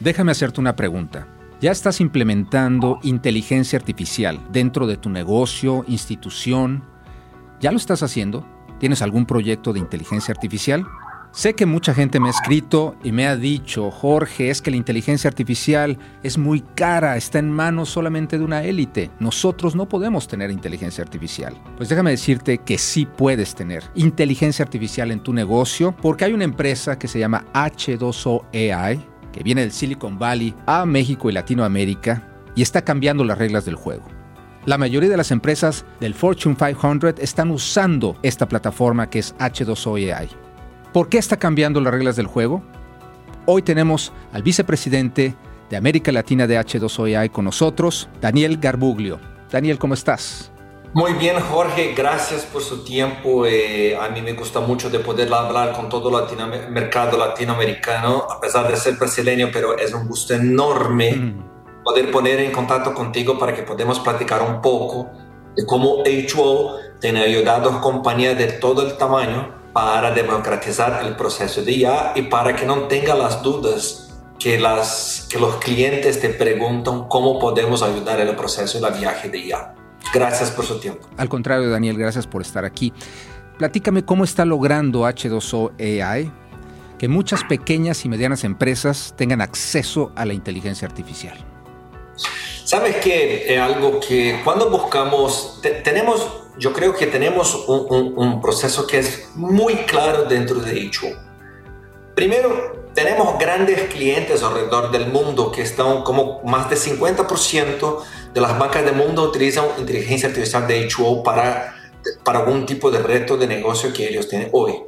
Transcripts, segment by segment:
Déjame hacerte una pregunta. ¿Ya estás implementando inteligencia artificial dentro de tu negocio, institución? ¿Ya lo estás haciendo? ¿Tienes algún proyecto de inteligencia artificial? Sé que mucha gente me ha escrito y me ha dicho, Jorge, es que la inteligencia artificial es muy cara, está en manos solamente de una élite. Nosotros no podemos tener inteligencia artificial. Pues déjame decirte que sí puedes tener inteligencia artificial en tu negocio porque hay una empresa que se llama H2O AI que viene del Silicon Valley a México y Latinoamérica y está cambiando las reglas del juego. La mayoría de las empresas del Fortune 500 están usando esta plataforma que es H2OAI. ¿Por qué está cambiando las reglas del juego? Hoy tenemos al vicepresidente de América Latina de H2OAI con nosotros, Daniel Garbuglio. Daniel, ¿cómo estás? Muy bien, Jorge, gracias por su tiempo. Eh, a mí me gusta mucho de poder hablar con todo el mercado latinoamericano, a pesar de ser brasileño, pero es un gusto enorme mm. poder poner en contacto contigo para que podamos platicar un poco de cómo HO tiene ayudado a compañías de todo el tamaño para democratizar el proceso de IA y para que no tenga las dudas que, las, que los clientes te preguntan cómo podemos ayudar en el proceso de viaje de IA. Gracias por su tiempo. Al contrario, Daniel, gracias por estar aquí. Platícame cómo está logrando H2O AI que muchas pequeñas y medianas empresas tengan acceso a la inteligencia artificial. Sabes que es algo que cuando buscamos, tenemos, yo creo que tenemos un, un, proceso que es muy claro dentro de hecho. Primero, tenemos grandes clientes alrededor del mundo que están como más de 50% de las bancas del mundo utilizan inteligencia artificial de HO para, para algún tipo de reto de negocio que ellos tienen hoy.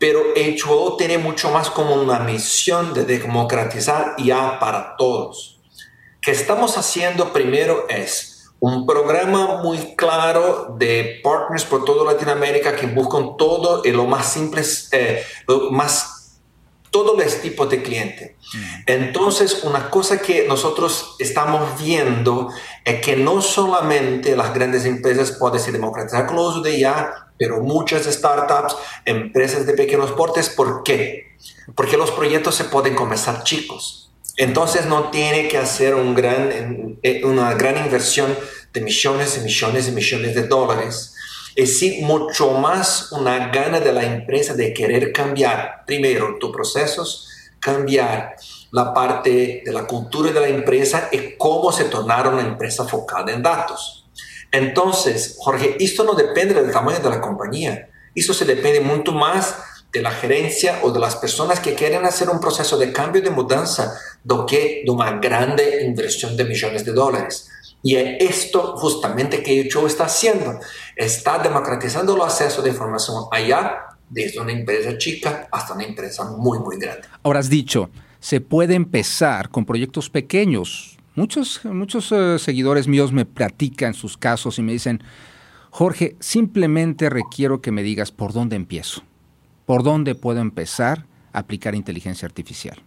Pero HO tiene mucho más como una misión de democratizar IA para todos. que estamos haciendo primero es un programa muy claro de partners por toda Latinoamérica que buscan todo y lo más simple, eh, lo más todos los tipos de cliente. Mm. Entonces, una cosa que nosotros estamos viendo es que no solamente las grandes empresas pueden ser democratizar con el uso de IA, pero muchas startups, empresas de pequeños portes, ¿por qué? Porque los proyectos se pueden comenzar chicos. Entonces no tiene que hacer un gran, eh, una gran inversión de millones y millones y millones de dólares es sí mucho más una gana de la empresa de querer cambiar primero tus procesos, cambiar la parte de la cultura de la empresa y cómo se tornaron una empresa focada en datos. Entonces, Jorge, esto no depende del tamaño de la compañía, esto se depende mucho más de la gerencia o de las personas que quieren hacer un proceso de cambio de mudanza do que de una grande inversión de millones de dólares. Y es esto justamente que Show está haciendo. Está democratizando el acceso de información allá, desde una empresa chica hasta una empresa muy, muy grande. Ahora has dicho, se puede empezar con proyectos pequeños. Muchos, muchos eh, seguidores míos me platican sus casos y me dicen, Jorge, simplemente requiero que me digas por dónde empiezo. ¿Por dónde puedo empezar a aplicar inteligencia artificial?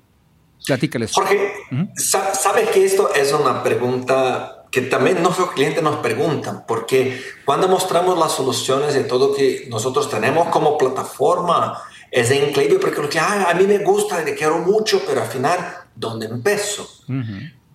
Platícales. Jorge, ¿sabes que esto es una pregunta que también nuestros clientes nos preguntan, porque cuando mostramos las soluciones de todo que nosotros tenemos como plataforma, es increíble porque lo que ah, a mí me gusta, le quiero mucho, pero al final, ¿dónde empiezo?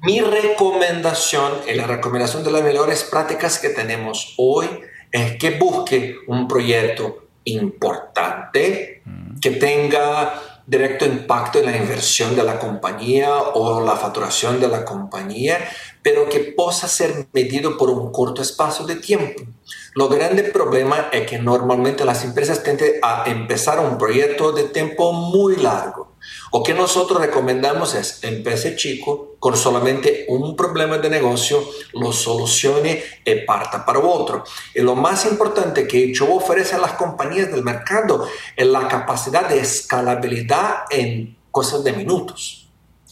Mi recomendación y la recomendación de las mejores prácticas que tenemos hoy es que busque un proyecto importante, que tenga directo impacto en la inversión de la compañía o la facturación de la compañía, pero que pueda ser medido por un corto espacio de tiempo. Lo grande problema es que normalmente las empresas tienden a empezar un proyecto de tiempo muy largo. O que nosotros recomendamos es empece chico con solamente un problema de negocio, lo solucione y parta para otro. Y lo más importante que yo ofrece a las compañías del mercado es la capacidad de escalabilidad en cosas de minutos.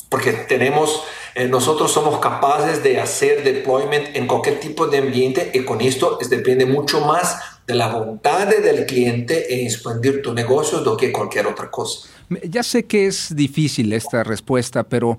Porque tenemos eh, nosotros somos capaces de hacer deployment en cualquier tipo de ambiente y con esto depende mucho más de la voluntad del cliente en expandir tu negocio do que cualquier otra cosa. Ya sé que es difícil esta respuesta, pero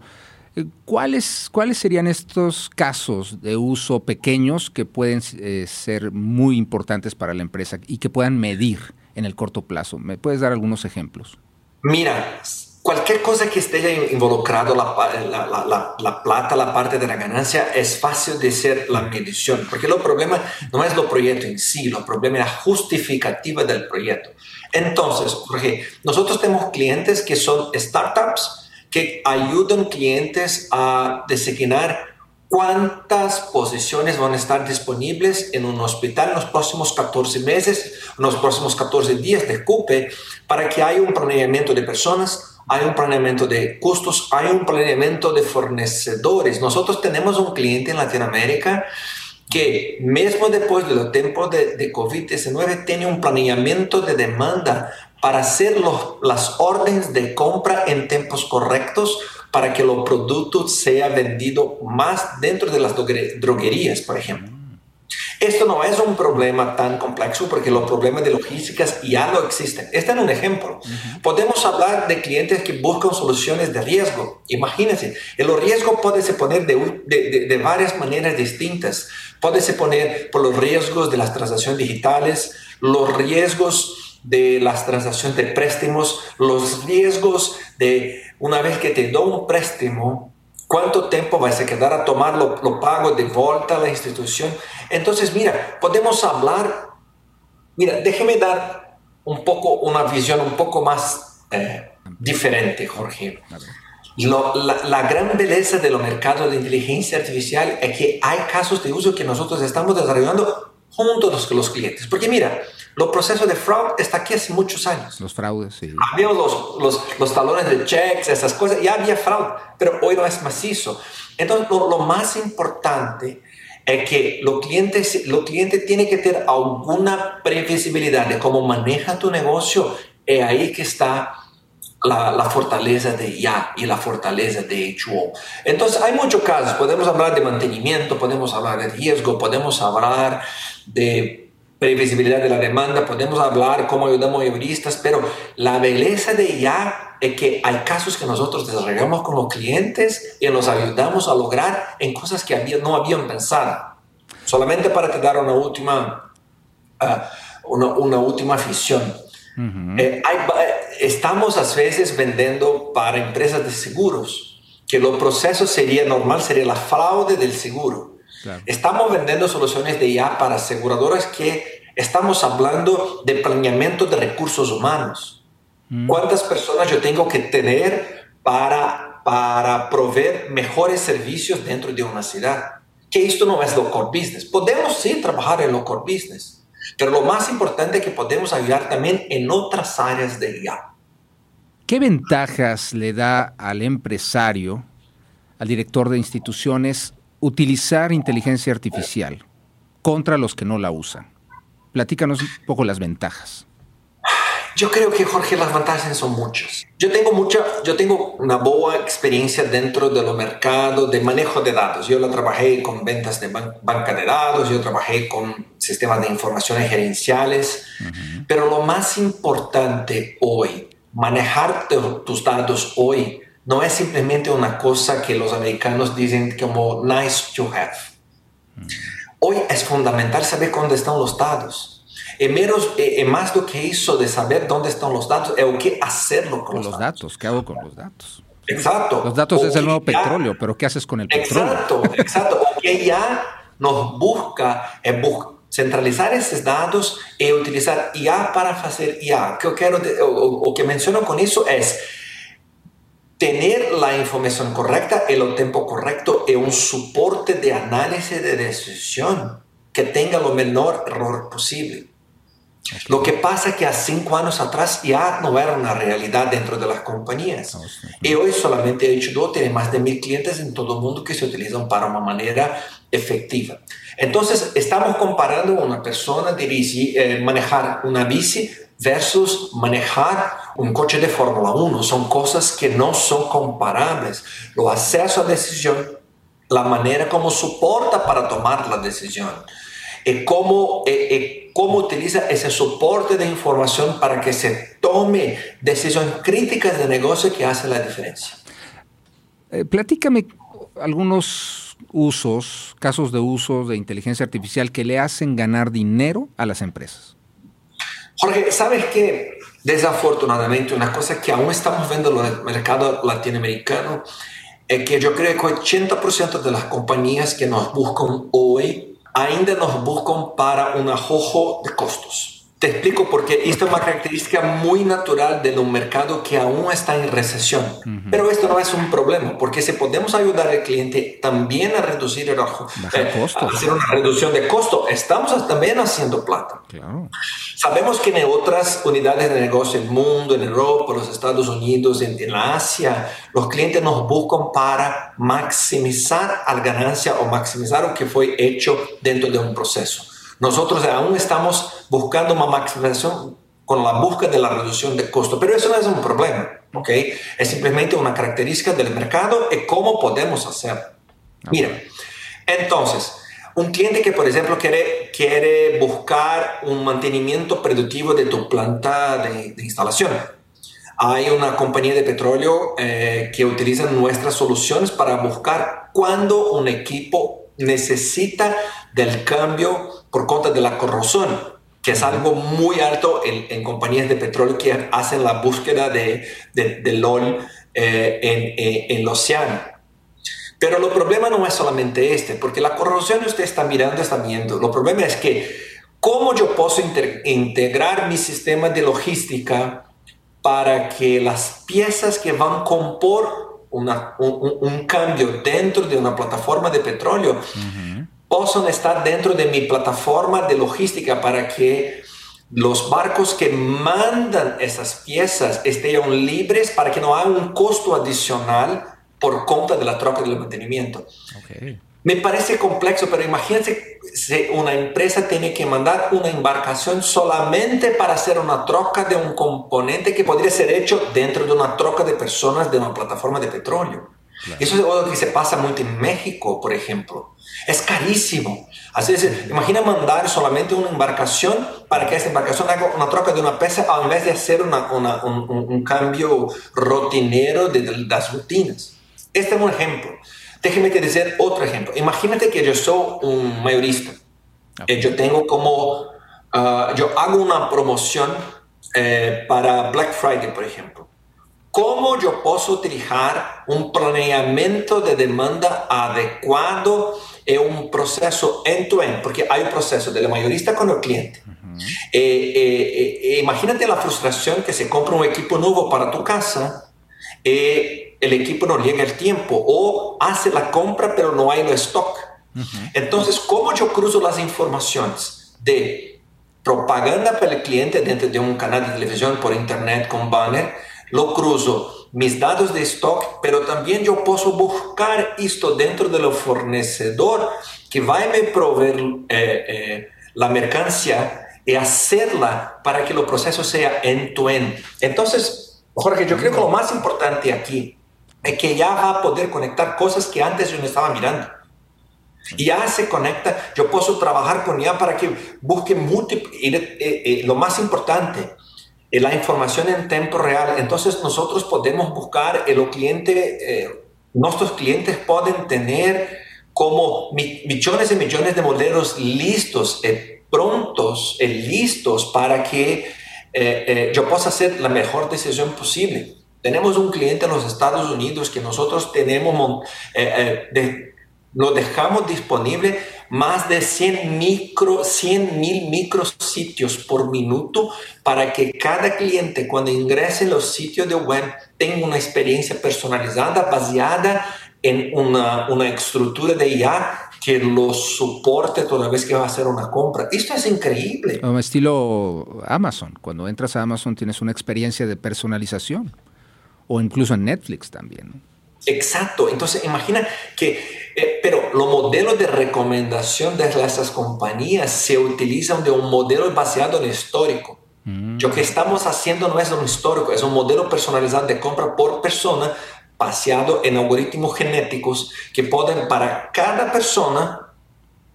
eh, ¿cuáles, cuáles serían estos casos de uso pequeños que pueden eh, ser muy importantes para la empresa y que puedan medir en el corto plazo? ¿Me puedes dar algunos ejemplos? Mira, cualquier cosa que esté involucrado la, la, la, plata, la parte de la ganancia, es fácil de ser la medición, porque el problema no es lo proyecto en sí, lo problema es la justificativa del proyecto. Entonces, Jorge, nosotros tenemos clientes que son startups que ayudan clientes a designar cuántas posiciones van a estar disponibles en un hospital en los próximos 14 meses, en los próximos 14 días de CUPE, para que haya un planeamiento de personas, hay un planeamiento de costos, hay un planeamiento de fornecedores. Nosotros tenemos un cliente en Latinoamérica que mismo después de los tiempos de, de COVID-19 tiene un planeamiento de demanda para hacer las órdenes de compra en tiempos correctos para que los productos sean vendidos más dentro de las droguerías, por ejemplo. Esto no es un problema tan complejo porque los problemas de logísticas ya no existen. Este es un ejemplo. Podemos hablar de clientes que buscan soluciones de riesgo. Imagínense, el riesgo puede se poner de, de, de, varias maneras distintas. Puede se poner por los riesgos de las transacciones digitales, los riesgos de las transacciones de préstamos, los riesgos de una vez que te doy un préstamo, cuánto tiempo vas a quedar a tomar lo, lo pago de vuelta a la institución. Entonces, mira, podemos hablar, mira, déjeme dar un poco una visión un poco más eh, diferente, Jorge. la, la, gran belleza de los mercados de inteligencia artificial es que hay casos de uso que nosotros estamos desarrollando juntos con los clientes. Porque mira, los procesos de fraude está aquí hace muchos años. Los fraudes, sí. Había los, los, los, talones de checks, esas cosas, ya había fraude, pero hoy no es macizo. Entonces, lo, lo más importante es que los clientes, los clientes tienen que tener alguna previsibilidad de cómo maneja tu negocio. Es ahí que está la, la, fortaleza de ya y la fortaleza de HO. Entonces, hay muchos casos. Podemos hablar de mantenimiento, podemos hablar de riesgo, podemos hablar de previsibilidad de la demanda, podemos hablar cómo ayudamos a juristas, pero la belleza de ya es que hay casos que nosotros desarrollamos con los clientes y los ayudamos a lograr en cosas que había, no habían pensado. Solamente para te dar una última, uh, una, una, última afición. eh, hay, estamos a veces vendiendo para empresas de seguros, que los procesos sería normal, sería la fraude del seguro. Claro. Estamos vendiendo soluciones de IA para aseguradoras que estamos hablando de planeamiento de recursos humanos ¿Cuántas personas yo tengo que tener para, para proveer mejores servicios dentro de una ciudad? Que esto no es lo core business. Podemos sí trabajar en lo core business, pero lo más importante es que podemos ayudar también en otras áreas de IA. ¿Qué ventajas le da al empresario, al director de instituciones, utilizar inteligencia artificial contra los que no la usan? Platícanos un poco las ventajas. Yo creo que, Jorge, las ventajas son muchas. Yo tengo mucha, yo tengo una buena experiencia dentro de los mercados de manejo de datos. Yo la trabajé con ventas de ban banca de datos, yo trabajé con sistemas de informaciones gerenciales, uh -huh. pero lo más importante hoy, manejar tus datos hoy, no es simplemente una cosa que los americanos dicen como nice to have. Hoy es fundamental saber dónde están los datos é, menos, é, é, mais do que isso de saber onde estão os dados, é o que hacerlo con os dados. dados. ¿Qué hago con los datos? Exacto. Los datos o es el nuevo ya, petróleo, pero ¿qué haces con el petróleo? Exacto, exacto. o que ya nos busca bu centralizar esses dados e utilizar IA para fazer IA. Que o, o que menciono com isso é tener la información correcta en el tiempo correcto y un soporte de análisis de decisión que tenga lo menor error posible. Lo que pasa es que hace cinco años atrás ya no era una realidad dentro de las compañías. Y hoy solamente H2 tiene más de mil clientes en todo el mundo que se utilizan para una manera efectiva. Entonces, estamos comparando una persona bici, eh, manejar una bici versus manejar un coche de Fórmula 1. Son cosas que no son comparables. Lo acceso a decisión, la manera como soporta para tomar la decisión, y cómo, eh, eh, cómo utiliza ese soporte de información para que se tome decisiones críticas de negocio que hace la diferencia. Eh, platícame algunos usos, casos de uso de inteligencia artificial que le hacen ganar dinero a las empresas. Jorge, ¿sabes qué? Desafortunadamente, una cosa que aún estamos viendo en el mercado latinoamericano es que yo creo que 80% de las compañías que nos buscan hoy ainda nos buscan para un ajojo de costos. Te explico porque esto es una característica muy natural de un mercado que aún está en recesión. Pero esto no es un problema, porque si podemos ayudar al cliente también a reducir el eh, a hacer una reducción de costo, estamos también haciendo plata. Sabemos que en otras unidades de negocio del mundo, en Europa, los Estados Unidos, en, en Asia, los clientes nos buscan para maximizar la ganancia o maximizar lo que fue hecho dentro de un proceso. Nosotros aún estamos buscando una maximización con la búsqueda de la reducción de costo, pero eso no es un problema, ¿ok? Es simplemente una característica del mercado y cómo podemos hacer. Mira, entonces, un cliente que, por ejemplo, quiere, quiere buscar un mantenimiento productivo de tu planta de, instalación. Hay una compañía de petróleo eh, que utiliza nuestras soluciones para buscar cuándo un equipo necesita del cambio por cuenta de la corrosión, que es algo muy alto en, compañías de petróleo que hacen la búsqueda de, de, LOL eh, en, eh, en, el océano. Pero el problema no es solamente este, porque la corrosión usted está mirando, está viendo. El problema es que cómo yo puedo integrar mi sistema de logística para que las piezas que van a compor un, cambio dentro de una plataforma de petróleo, estar dentro de mi plataforma de logística para que los barcos que mandan esas piezas estén libres para que no haya un costo adicional por cuenta de la troca del mantenimiento. Me parece complejo, pero imagínense si una empresa tiene que mandar una embarcación solamente para hacer una troca de un componente que podría ser hecho dentro de una troca de personas de una plataforma de petróleo. Eso es algo que se pasa mucho en México, por ejemplo. Es carísimo. Así es, imagina mandar solamente una embarcación para que esa embarcación haga una troca de una pieza en vez de hacer una, un, un, cambio rutinero de, de las rutinas. Este es un ejemplo. Déjeme que decir otro ejemplo. Imagínate que yo soy un mayorista. Okay. Yo tengo como, uh, yo hago una promoción eh, para Black Friday, por ejemplo. ¿Cómo yo puedo utilizar un planeamiento de demanda adecuado en un proceso end-to-end? Porque hay un proceso del mayorista con el cliente. Uh -huh. eh, eh, imagínate la frustración que se compra un equipo nuevo para tu casa. Eh, el equipo no llega el tiempo o hace la compra pero no hay el stock. Entonces, ¿cómo yo cruzo las informaciones de propaganda para el cliente dentro de un canal de televisión por internet con banner? Lo cruzo mis datos de stock, pero también yo puedo buscar esto dentro del fornecedor que va a me proveer eh, eh, la mercancía y hacerla para que el proceso sea end-to-end. -end. Entonces, Jorge, yo creo que lo más importante aquí es que ya va a poder conectar cosas que antes yo no estaba mirando. Y ya se conecta, yo puedo trabajar con ella para que busque múltiples, eh, lo más importante, la información en tiempo real. Entonces nosotros podemos buscar, el eh, cliente, nuestros clientes pueden tener como millones y millones de modelos listos, prontos, listos para que yo pueda hacer la mejor decisión posible. Tenemos un cliente en los Estados Unidos que nosotros tenemos, eh, eh, lo dejamos disponible más de 100 micro, 100 mil micrositios por minuto para que cada cliente cuando ingrese en los sitios de web tenga una experiencia personalizada basada en una, una estructura de IA que lo soporte toda vez que va a hacer una compra. Esto es increíble. Un estilo Amazon. Cuando entras a Amazon tienes una experiencia de personalización o incluso en Netflix también. Exacto, entonces imagina que, eh, pero los modelos de recomendación de esas compañías se utilizan de un modelo basado en histórico. Mm. Lo que estamos haciendo no es un histórico, es un modelo personalizado de compra por persona basado en algoritmos genéticos que pueden para cada persona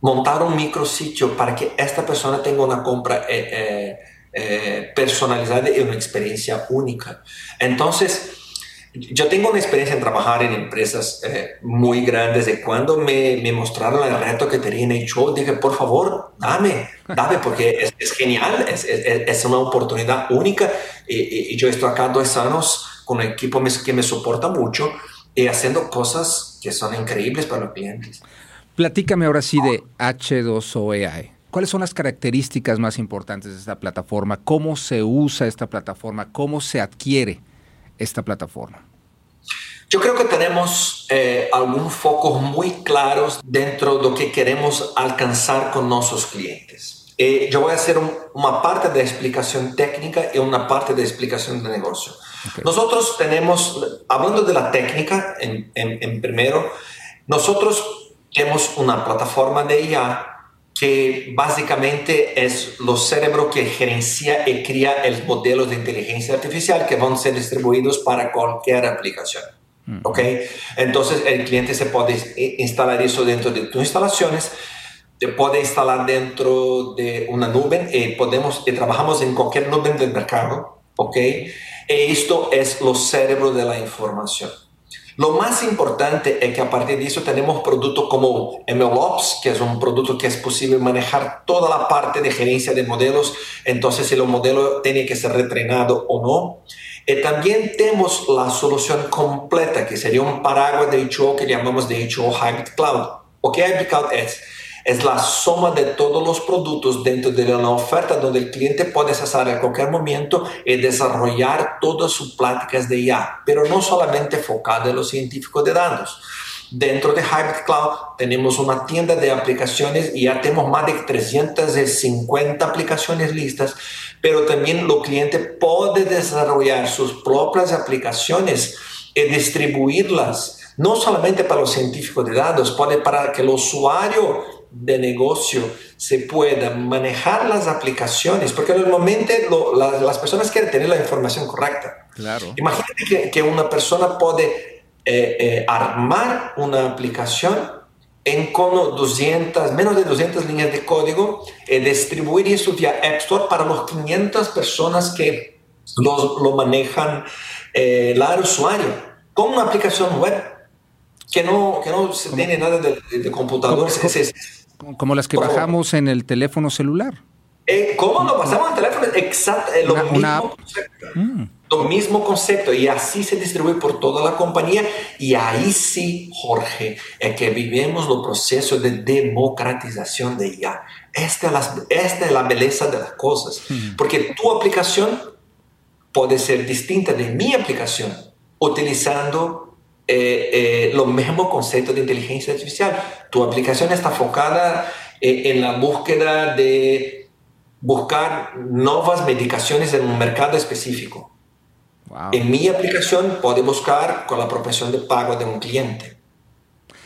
montar un micrositio para que esta persona tenga una compra eh, eh, personalizada y una experiencia única. Entonces, yo tengo una experiencia en trabajar en empresas eh, muy grandes de cuando me, me, mostraron el reto que tenían hecho, dije, por favor, dame, dame, porque es, genial, es, es, es, una oportunidad única y, yo estoy acá dos años con un equipo que me soporta mucho y haciendo cosas que son increíbles para los clientes. Platícame ahora sí de H2OEI. ¿Cuáles son las características más importantes de esta plataforma? ¿Cómo se usa esta plataforma? ¿Cómo se adquiere esta plataforma? Yo creo que tenemos eh, algunos focos muy claros dentro de lo que queremos alcanzar con nuestros clientes. Eh, yo voy a hacer una parte de explicación técnica y una parte de explicación de negocio. Nosotros tenemos, hablando de la técnica, en, en primero, nosotros tenemos una plataforma de IA que básicamente es los cerebro que gerencia y cría el modelo de inteligencia artificial que van a ser distribuidos para cualquier aplicación. Mm. ¿Ok? Entonces el cliente se puede instalar eso dentro de tus instalaciones, te puede instalar dentro de una nube y podemos y trabajamos en cualquier nube del mercado. ¿Ok? Y esto es los cerebro de la información. Lo más importante es que a partir de eso tenemos productos como MLOps, que es un producto que es posible manejar toda la parte de gerencia de modelos, entonces si el modelo tiene que ser retrenado o no. Y también tenemos la solución completa, que sería un paraguas de HO que llamamos de HO Hybrid Cloud. ¿O qué Hybrid Cloud es? Es la suma de todos los productos dentro de una oferta donde el cliente puede accesar en cualquier momento y desarrollar todas sus prácticas de IA, pero no solamente enfocado en los científicos de datos. Dentro de Hybrid Cloud tenemos una tienda de aplicaciones y ya tenemos más de 350 aplicaciones listas, pero también el cliente puede desarrollar sus propias aplicaciones y distribuirlas no solamente para los científicos de datos, puede para que el usuario de negocio se pueda manejar las aplicaciones, porque normalmente las personas quieren tener la información correcta. Claro. Imagínate que, una persona puede eh, eh, armar una aplicación en con 200, menos de 200 líneas de código y distribuir eso vía App Store para las 500 personas que lo manejan eh, el usuario con una aplicación web que no, que no se tiene nada de, de computadores. Como las que bajamos en el teléfono celular. Eh, ¿Cómo lo pasamos en el teléfono? Exacto, eh, lo, mismo Concepto, mm. lo mismo concepto. Y así se distribuye por toda la compañía. Y ahí sí, Jorge, es que vivimos los procesos de democratización de IA. Esta es la, esta es la belleza de las cosas. Mm. Porque tu aplicación puede ser distinta de mi aplicación utilizando eh, eh, los mismos conceptos de inteligencia artificial. Tu aplicación está enfocada eh, en la búsqueda de buscar nuevas medicaciones en un mercado específico. En mi aplicación puede buscar con la profesión de pago de un cliente.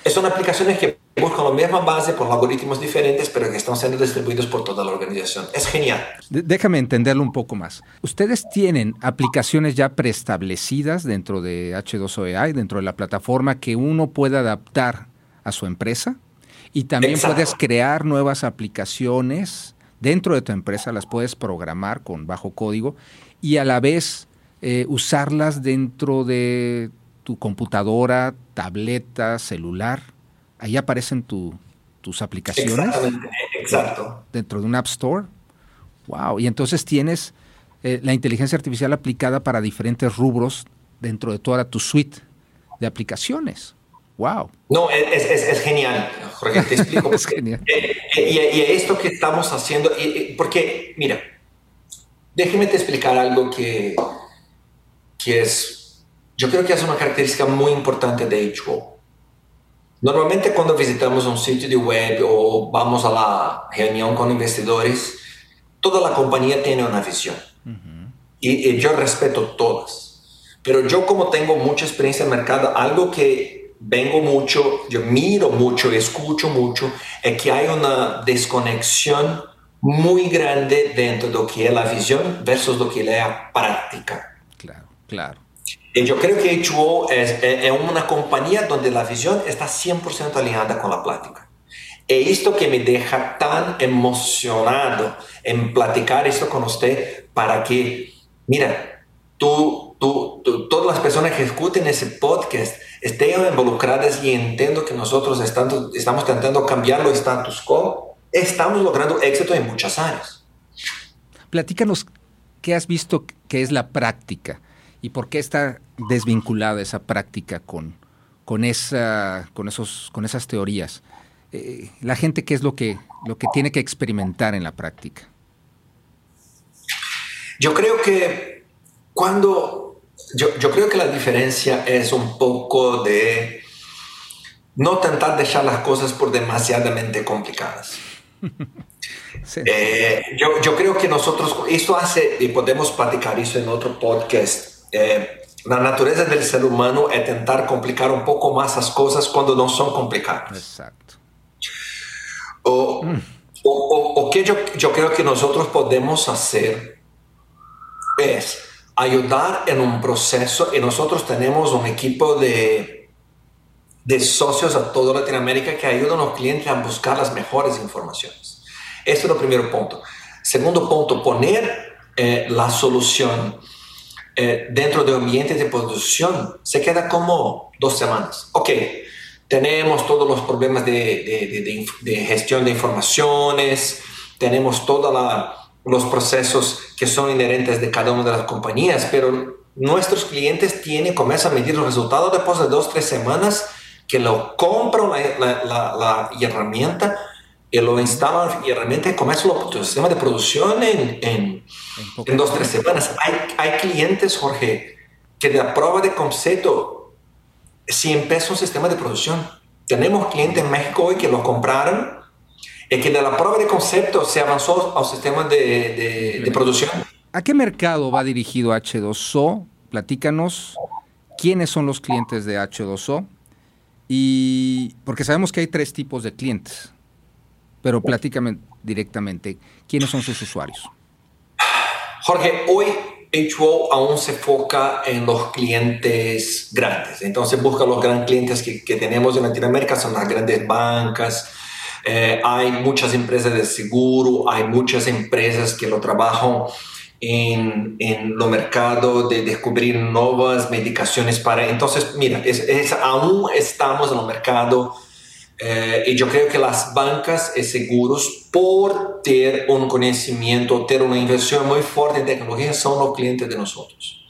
Son aplicaciones que buscan la misma base por algoritmos diferentes, pero que están siendo distribuidos por toda la organización. Es genial. déjame entenderlo un poco más. ¿Ustedes tienen aplicaciones ya preestablecidas dentro de H2OEI, dentro de la plataforma, que uno pueda adaptar a su empresa? Y también puedes crear nuevas aplicaciones dentro de tu empresa, las puedes programar con bajo código y a la vez eh, usarlas dentro de tu computadora, tableta, celular. Ahí aparecen tus aplicaciones. exacto. Dentro de un App Store. Wow. Y entonces tienes eh, la inteligencia artificial aplicada para diferentes rubros dentro de toda tu suite de aplicaciones. Wow. No, es, genial, Jorge, te explico. es genial. Eh, eh, y, esto que estamos haciendo, porque, mira, déjeme te explicar algo que, que es yo creo que es una característica muy importante de HO. Normalmente cuando visitamos un sitio de web o vamos a la reunión con investidores, toda la compañía tiene una visión. y, yo respeto todas. Pero yo como tengo mucha experiencia en el mercado, algo que vengo mucho, yo miro mucho, escucho mucho, es que hay una desconexión muy grande dentro de lo que es la visión versus lo que es la práctica. Claro, claro. Yo creo que HO es, es, una compañía donde la visión está 100% alineada con la plática. Y esto que me deja tan emocionado en platicar esto con usted para que, mira, tú, tú, todas las personas que escuchen ese podcast estén involucradas y entiendo que nosotros estamos, estamos intentando cambiar los status quo, estamos logrando éxito en muchas áreas. Platícanos ¿qué has visto que es la práctica? ¿Y por qué está desvinculada esa práctica con, con, esa, con, esos, con esas teorías? Eh, la gente, ¿qué es lo que, lo que tiene que experimentar en la práctica? Yo creo que cuando, yo, yo creo que la diferencia es un poco de no intentar dejar las cosas por demasiadamente complicadas. Eh, yo, yo, creo que nosotros, esto hace, y podemos platicar eso en otro podcast, eh, la naturaleza del ser humano es intentar complicar un poco más las cosas cuando no son complicadas. Exacto. O, mm. o, que yo, yo creo que nosotros podemos hacer es ayudar en un proceso y nosotros tenemos un equipo de de socios a toda Latinoamérica que ayudan a los clientes a buscar las mejores informaciones. Este es el primer punto. Segundo punto, poner eh, la solución eh, dentro de ambientes de producción se queda como dos semanas. Ok, tenemos todos los problemas de, de gestión de informaciones, tenemos todos los procesos que son inherentes de cada una de las compañías, pero nuestros clientes tienen, comienzan a medir los resultados después de dos, tres semanas que lo compran la, la, la, herramienta y lo instalan y realmente comienza el sistema de producción en, en, en dos, tres semanas. Hay, hay clientes, Jorge, que de la prueba de concepto, si empieza un sistema de producción. Tenemos clientes en México hoy que lo compraron y que de la prueba de concepto se avanzó al sistema de, de, de producción. ¿A qué mercado va dirigido H2O? Platícanos quiénes son los clientes de H2O y porque sabemos que hay tres tipos de clientes, pero platícame directamente, ¿quiénes son sus usuarios? Jorge, hoy HO aún se enfoca en los clientes grandes. Entonces busca los grandes clientes que, tenemos en Latinoamérica, son las grandes bancas. Eh, hay muchas empresas de seguro, hay muchas empresas que lo trabajan en, en los mercados de descubrir nuevas medicaciones para... Entonces, mira, es, aún estamos en el mercado eh, y yo creo que las bancas y seguros, por tener un conocimiento, tener una inversión muy fuerte en tecnología, son los clientes de nosotros.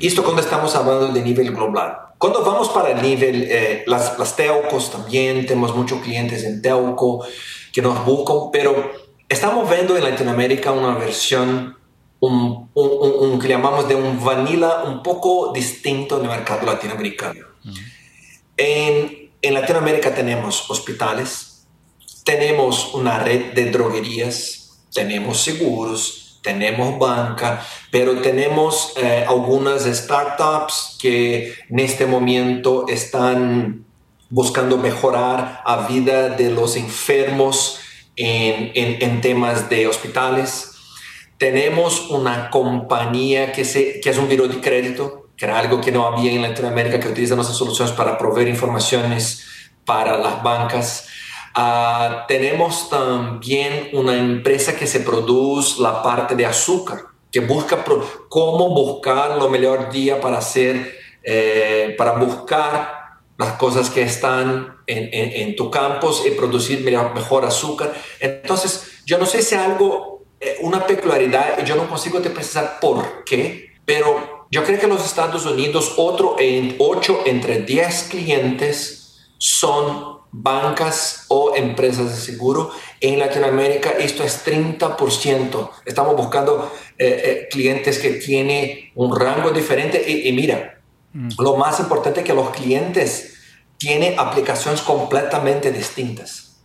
Esto cuando estamos hablando de nivel global. Cuando vamos para el nivel, eh, las, las telcos también, tenemos muchos clientes en telco que nos buscan, pero estamos viendo en Latinoamérica una versión un, un, que llamamos de un vanilla un poco distinto en el mercado latinoamericano. en, en, Latinoamérica tenemos hospitales, tenemos una red de droguerías, tenemos seguros, tenemos banca, pero tenemos eh, algunas startups que en este momento están buscando mejorar la vida de los enfermos en, en, en temas de hospitales. Tenemos una compañía que, se, que es un biro de crédito, que era algo que no había en Latinoamérica, que utiliza nuestras soluciones para proveer informaciones para las bancas. Uh, tenemos también una empresa que se produce la parte de azúcar, que busca cómo buscar lo mejor día para hacer, eh, para buscar las cosas que están en, en, en tu campus y producir mejor azúcar. Entonces, yo no sé si algo eh, una peculiaridad yo no consigo te precisar por qué, pero yo creo que en los Estados Unidos otro en 8 entre 10 clientes son bancas o empresas de seguro. En Latinoamérica esto es 30%. Estamos buscando eh, eh, clientes que tienen un rango diferente y, mira, mm. lo más importante es que los clientes tienen aplicaciones completamente distintas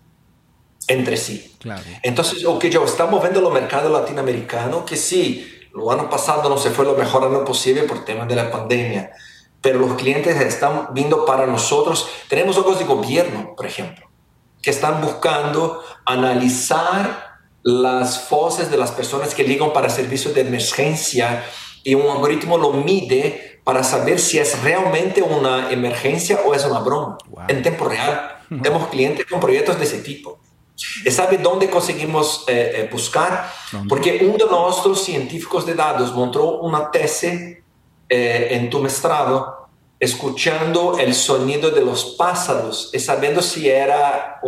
entre sí. Entonces, lo que yo estamos viendo en los mercados latinoamericanos, que sí, el año pasado no se fue lo mejor año posible por temas de la pandemia, pero los clientes están viendo para nosotros. Tenemos ojos de gobierno, por ejemplo, que están buscando analizar las voces de las personas que ligan para servicios de emergencia y un algoritmo lo mide para saber si es realmente una emergencia o es una broma en tiempo real. Tenemos clientes con proyectos de ese tipo. ¿Y sabe dónde conseguimos eh, eh, buscar? Porque uno de nuestros científicos de datos montó una tesis eh, en tu mestrado escuchando el sonido de los pájaros y sabiendo si era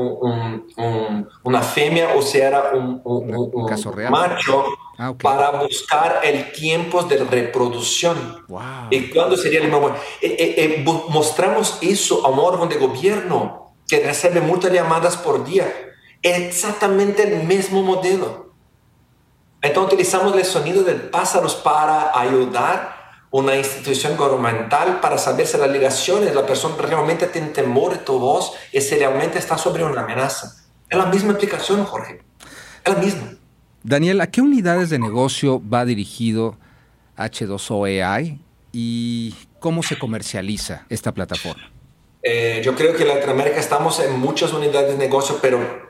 una femia o si era un, macho ah, para buscar el tiempo de reproducción. ¿Y cuándo sería el momento? Mostramos eso a un órgano de gobierno que recibe muchas llamadas por día. Exactamente el mismo modelo. Entonces utilizamos el sonido de pájaros para ayudar una institución gubernamental para saber si las ligaciones, la persona realmente tiene temor de tu voz y si realmente está sobre una amenaza. Es la misma aplicación, Jorge. Es la misma. Daniel, ¿a qué unidades de negocio va dirigido H2O AI y cómo se comercializa esta plataforma? Eh, yo creo que en Latinoamérica estamos en muchas unidades de negocio, pero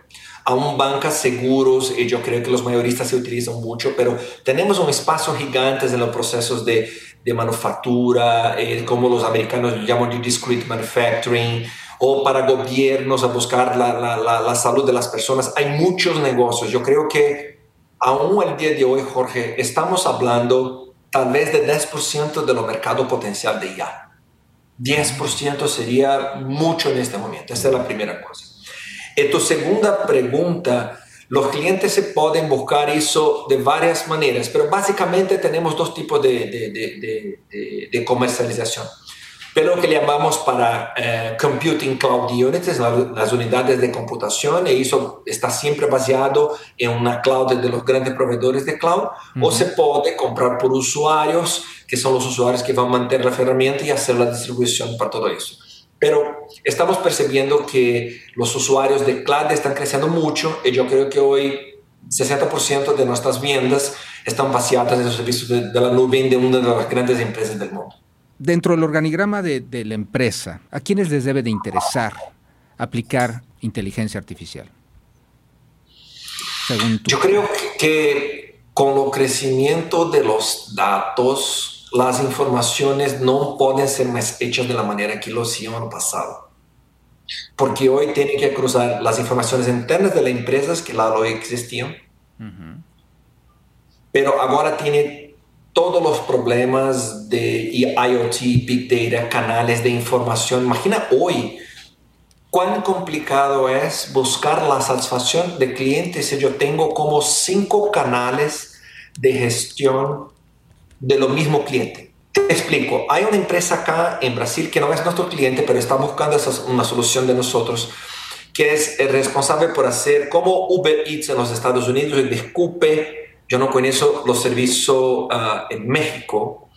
aún bancas seguros y yo creo que los mayoristas se utilizan mucho, pero tenemos un espacio gigante en los procesos de de manufactura, eh, como los americanos llaman de discrete manufacturing, o para gobiernos a buscar la, la, la, salud de las personas. Hay muchos negocios. Yo creo que aún el día de hoy, Jorge, estamos hablando tal vez de 10% de lo mercado potencial de IA. 10% sería mucho en este momento. Esa es la primera cosa. Y tu segunda pregunta los clientes se pueden buscar eso de varias maneras, pero básicamente tenemos dos tipos de, de, de, comercialización. Pero lo que llamamos para eh, Computing Cloud Units, las unidades de computación, y eso está siempre basado en una cloud de los grandes proveedores de cloud, o se puede comprar por usuarios, que son los usuarios que van a mantener la herramienta y hacer la distribución para todo eso. Pero estamos percibiendo que los usuarios de cloud están creciendo mucho y yo creo que hoy 60% de nuestras ventas están vaciadas en los servicios de, la nube de una de las grandes empresas del mundo. Dentro del organigrama de, la empresa, ¿a quiénes les debe de interesar aplicar inteligencia artificial? Yo creo que con el crecimiento de los datos, las informaciones no pueden ser más hechas de la manera que lo hacían en el pasado. Porque hoy tienen que cruzar las informaciones internas de las empresas que la hoy existían, pero ahora tiene todos los problemas de IoT, Big Data, canales de información. Imagina hoy cuán complicado es buscar la satisfacción de clientes si yo tengo como cinco canales de gestión de lo mismo cliente. Te explico, hay una empresa acá en Brasil que no es nuestro cliente, pero está buscando una solución de nosotros, que es responsable por hacer como Uber Eats en los Estados Unidos y disculpe, yo no conozco los servicios ah, en México,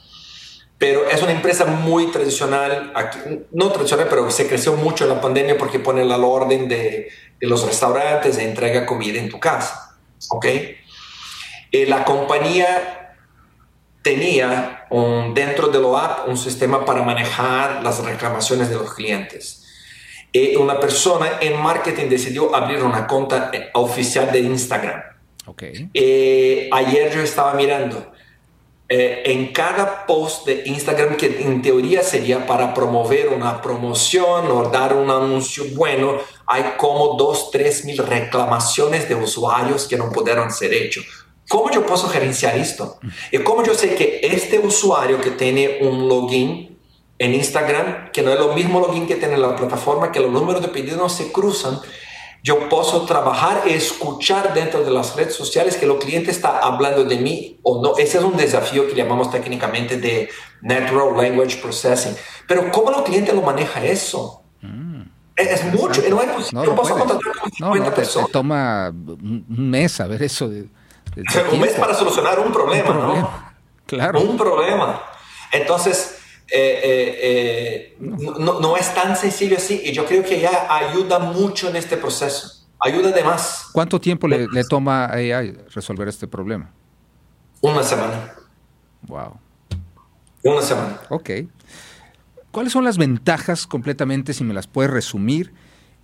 pero es una empresa muy tradicional, aquí, no tradicional, pero se creció mucho en la pandemia porque pone la orden de, de los restaurantes e entrega comida en tu casa, ¿ok? Eh, la compañía tenía un, dentro de lo app un sistema para manejar las reclamaciones de los clientes. Y una persona en marketing decidió abrir una cuenta eh, oficial de Instagram. Okay. ayer yo estaba mirando eh, en cada post de Instagram que en teoría sería para promover una promoción o dar un anuncio bueno, hay como dos, tres mil reclamaciones de usuarios que no pudieron ser hechos ¿Cómo yo puedo gerenciar esto? Y cómo yo sé que este usuario que tiene un login en Instagram, que no es lo mismo login que tiene la plataforma, que los números de pedidos no se cruzan, yo puedo trabajar y escuchar dentro de las redes sociales que el cliente está hablando de mí o no. Ese es un desafío que llamamos técnicamente de Natural Language Processing. Pero ¿cómo el cliente lo maneja eso? Es, mucho. No, es no, yo puedo contratar con 50 personas. toma un mes a ver eso. De un mes para solucionar un problema, ¿no? Claro. Un problema. Entonces, eh, eh, eh, no, no, es tan sencillo así y yo creo que ya ayuda mucho en este proceso. Ayuda además. ¿Cuánto tiempo le, le toma a AI resolver este problema? Una semana. Wow. Una semana. Ok. ¿Cuáles son las ventajas completamente, si me las puedes resumir,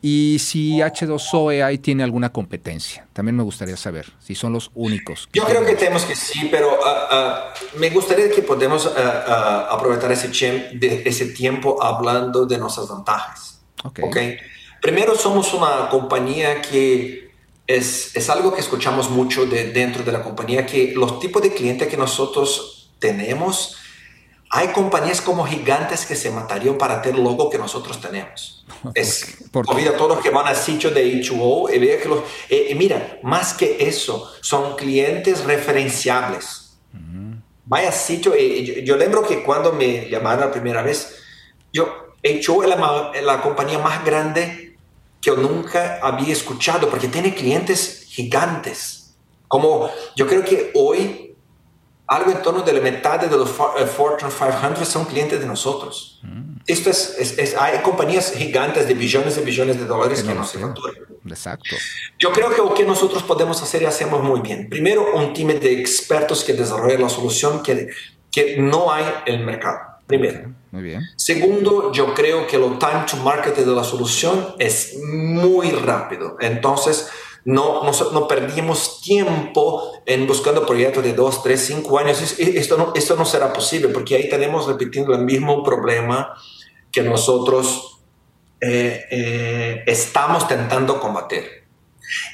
y si H2O AI tiene alguna competencia. También me gustaría saber si son los únicos. Yo creo que tenemos que sí, pero ah, ah, me gustaría que podamos ah, aprovechar ese, de ese tiempo hablando de nuestras ventajas. Okay. Primero, somos una compañía que es, es algo que escuchamos mucho de, dentro de la compañía, que los tipos de clientes que nosotros tenemos hay compañías como gigantes que se matarían para tener el logo que nosotros tenemos. Es por todos los que van al sitio de H2O y que los... Eh, mira, más que eso, son clientes referenciables. Vaya sitio, eh, yo, lembro que cuando me llamaron la primera vez, yo, H2O es la, la compañía más grande que yo nunca había escuchado porque tiene clientes gigantes. Como yo creo que hoy algo en torno de la mitad de los eh, Fortune 500 son clientes de nosotros. Mm. Esto es, hay compañías gigantes de billones y billones de dólares que, nos facturan. Exacto. Yo creo que lo que nosotros podemos hacer y hacemos muy bien. Primero, un team de expertos que desarrollen la solución que, que no hay en el mercado. Primero. Muy bien. Segundo, yo creo que el time to market de la solución es muy rápido. Entonces, no, no, perdimos tiempo en buscando proyectos de dos, tres, cinco años. Esto no, esto no será posible porque ahí tenemos repitiendo el mismo problema que nosotros eh, eh, estamos tentando combatir.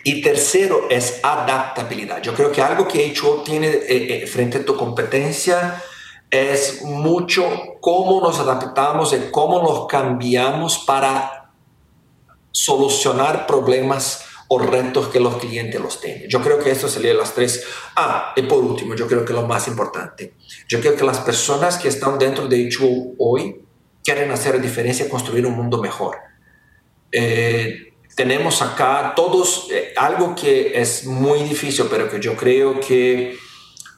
Y tercero es adaptabilidad. Yo creo que algo que hecho tiene eh, frente a tu competencia es mucho cómo nos adaptamos y cómo nos cambiamos para solucionar problemas o retos que los clientes los tienen. Yo creo que eso sería las tres. Ah, y por último, yo creo que lo más importante, yo creo que las personas que están dentro de hecho hoy quieren hacer diferencia, construir un mundo mejor. Eh, tenemos acá todos eh, algo que es muy difícil, pero que yo creo que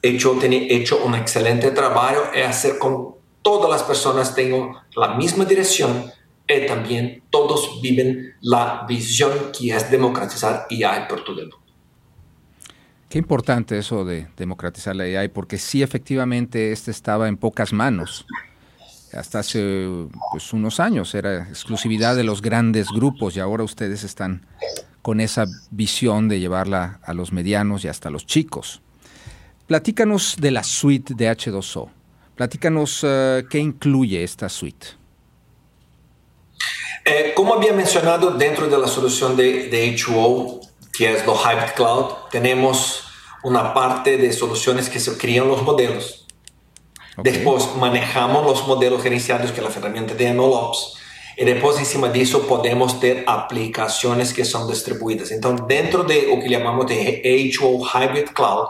hecho, tiene hecho un excelente trabajo, es hacer con todas las personas tengan la misma dirección, y también todos viven la visión que es democratizar AI por todo el mundo. Qué importante eso de democratizar la AI, porque sí efectivamente este estaba en pocas manos. Hasta hace pues, unos años era exclusividad de los grandes grupos y ahora ustedes están con esa visión de llevarla a los medianos y hasta los chicos. Platícanos de la suite de H2O. Platícanos eh, qué incluye esta suite. Eh, como había mencionado, dentro de la solución de, de H2O, que es lo Hybrid Cloud, tenemos una parte de soluciones que se crían los modelos. Después manejamos los modelos gerenciados, que es la herramienta de MLOps. Y después encima de eso podemos tener aplicaciones que son distribuidas. Entonces, dentro de lo que llamamos de H2O Hybrid Cloud,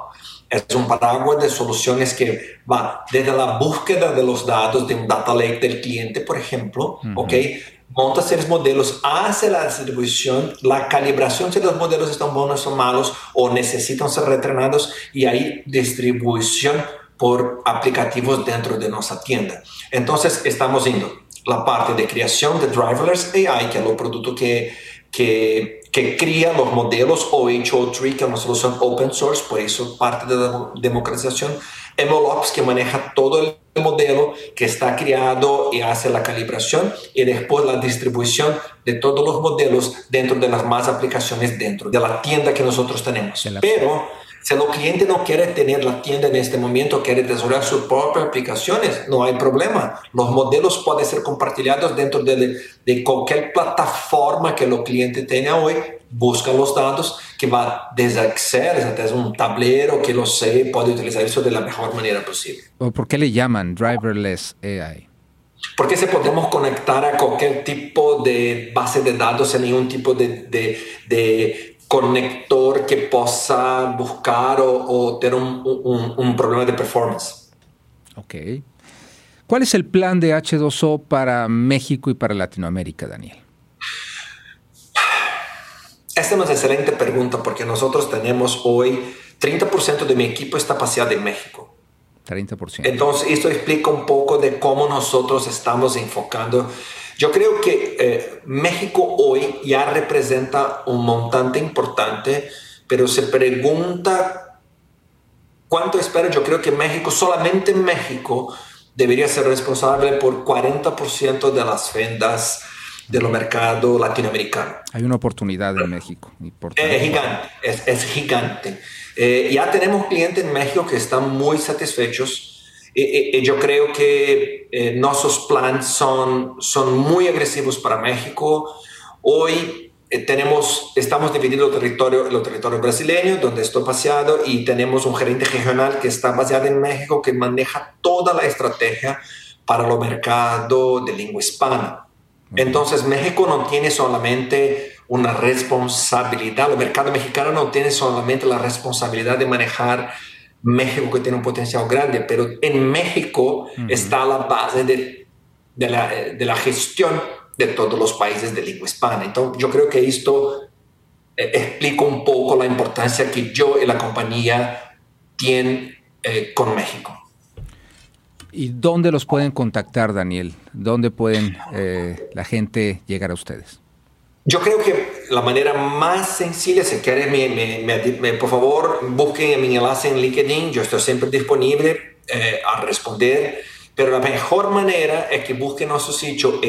es un paraguas de soluciones que va desde la búsqueda de los datos de un data lake del cliente, por ejemplo, ¿ok? Monta seres modelos, hace la distribución, la calibración si los modelos están buenos o malos o necesitan ser retrenados y ahí distribución por aplicativos dentro de nuestra tienda. Entonces estamos viendo la parte de creación de driverless AI, que es el producto que, que, que cría los modelos, o HO3, que es una solución open source, por eso parte de la democratización MLOps que maneja todo el modelo que está creado y hace la calibración y después la distribución de todos los modelos dentro de las más aplicaciones dentro de la tienda que nosotros tenemos. Pero si el cliente no quiere tener la tienda en este momento, quiere desarrollar sus propias aplicaciones, no hay problema. Los modelos pueden ser compartidos dentro de, de cualquier plataforma que el cliente tenga hoy busca los datos, que va desde Excel hasta un tablero que lo sé, puede utilizar eso de la mejor manera posible. ¿Por qué le llaman driverless AI? Porque se podemos conectar a cualquier tipo de base de datos sin ningún tipo de, de, de conector que possa buscar o, o tener un, un, un problema de performance. Ok. ¿Cuál es el plan de H2O para México y para Latinoamérica, Daniel? Esta es una excelente pregunta porque nosotros tenemos hoy 30% de mi equipo está paseado en México. 30%. Entonces, esto explica un poco de cómo nosotros estamos enfocando. Yo creo que eh, México hoy ya representa un montante importante, pero se pregunta cuánto espera. Yo creo que México, solamente México, debería ser responsable por 40% de las ventas de los mercados latinoamericanos. Hay una oportunidad en México. Es gigante, es, gigante. Eh, ya tenemos clientes en México que están muy satisfechos. Y, yo creo que eh, nuestros planes son, son muy agresivos para México. Hoy eh, tenemos, estamos dividiendo el territorio, el territorio brasileño, donde estoy paseado, y tenemos un gerente regional que está basado en México, que maneja toda la estrategia para los mercados de lengua hispana. Entonces México no tiene solamente una responsabilidad, el mercado mexicano no tiene solamente la responsabilidad de manejar México que tiene un potencial grande, pero en México está la base de, de, la, de, la, gestión de todos los países de lengua hispana. Entonces yo creo que esto eh, explica un poco la importancia que yo y la compañía tienen eh, con México. ¿Y dónde los pueden contactar, Daniel? ¿Dónde pueden eh, la gente llegar a ustedes? Yo creo que la manera más sencilla, si quieren, me, por favor, busquen mi enlace en LinkedIn. Yo estoy siempre disponible eh, a responder. Pero la mejor manera es que busquen nuestro sitio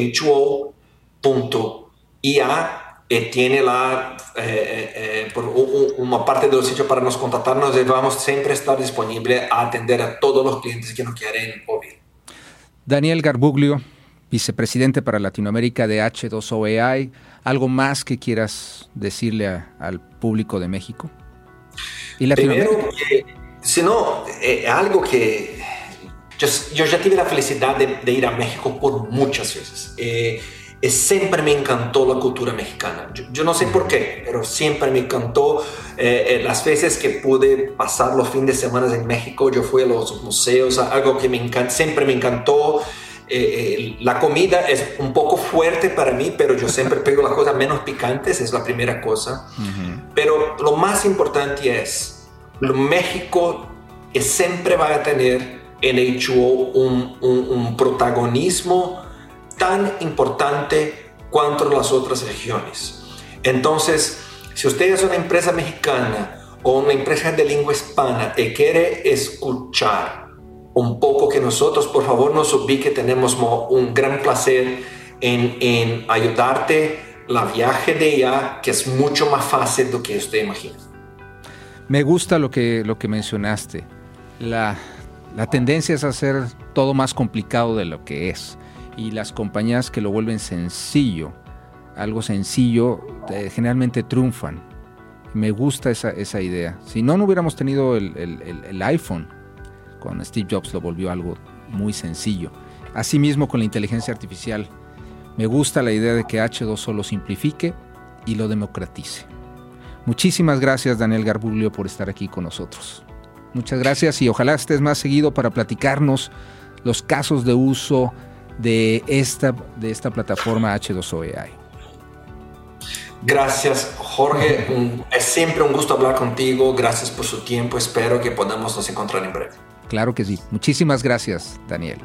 ho.ia tiene la, eh, por una parte del sitio para nos contactarnos y vamos siempre a estar disponible a atender a todos los clientes que nos quieren oír. Daniel Garbuglio, vicepresidente para Latinoamérica de H2OEI, ¿algo más que quieras decirle al público de México? ¿Y? Primero, si no, eh, algo que yo, yo, ya tuve la felicidad de, ir a México por muchas veces. Eh, siempre me encantó la cultura mexicana. Yo, no sé por qué, pero siempre me encantó. Eh, las veces que pude pasar los fines de semana en México, yo fui a los museos, algo que me encanta, siempre me encantó. Eh, eh, la comida es un poco fuerte para mí, pero yo siempre pego las cosas menos picantes, es la primera cosa. Pero lo más importante es, México siempre va a tener en hecho un, un, un protagonismo tan importante cuanto las otras regiones. Entonces, si usted es una empresa mexicana o una empresa de lengua hispana y quiere escuchar un poco que nosotros, por favor, nos ubique, tenemos un gran placer en, en ayudarte la viaje de ella, que es mucho más fácil de lo que usted imagina. Me gusta lo que, lo que mencionaste. La, la tendencia es hacer todo más complicado de lo que es y las compañías que lo vuelven sencillo, algo sencillo, eh, generalmente triunfan. Me gusta esa, esa, idea. Si no, no hubiéramos tenido el, el, iPhone, con Steve Jobs lo volvió algo muy sencillo. Asimismo con la inteligencia artificial, me gusta la idea de que H2O lo simplifique y lo democratice. Muchísimas gracias Daniel Garbuglio por estar aquí con nosotros. Muchas gracias y ojalá estés más seguido para platicarnos los casos de uso de esta, de esta plataforma H2OEI. Gracias, Jorge. es siempre un gusto hablar contigo. Gracias por su tiempo. Espero que podamos nos encontrar en breve. Claro que sí. Muchísimas gracias, Daniel.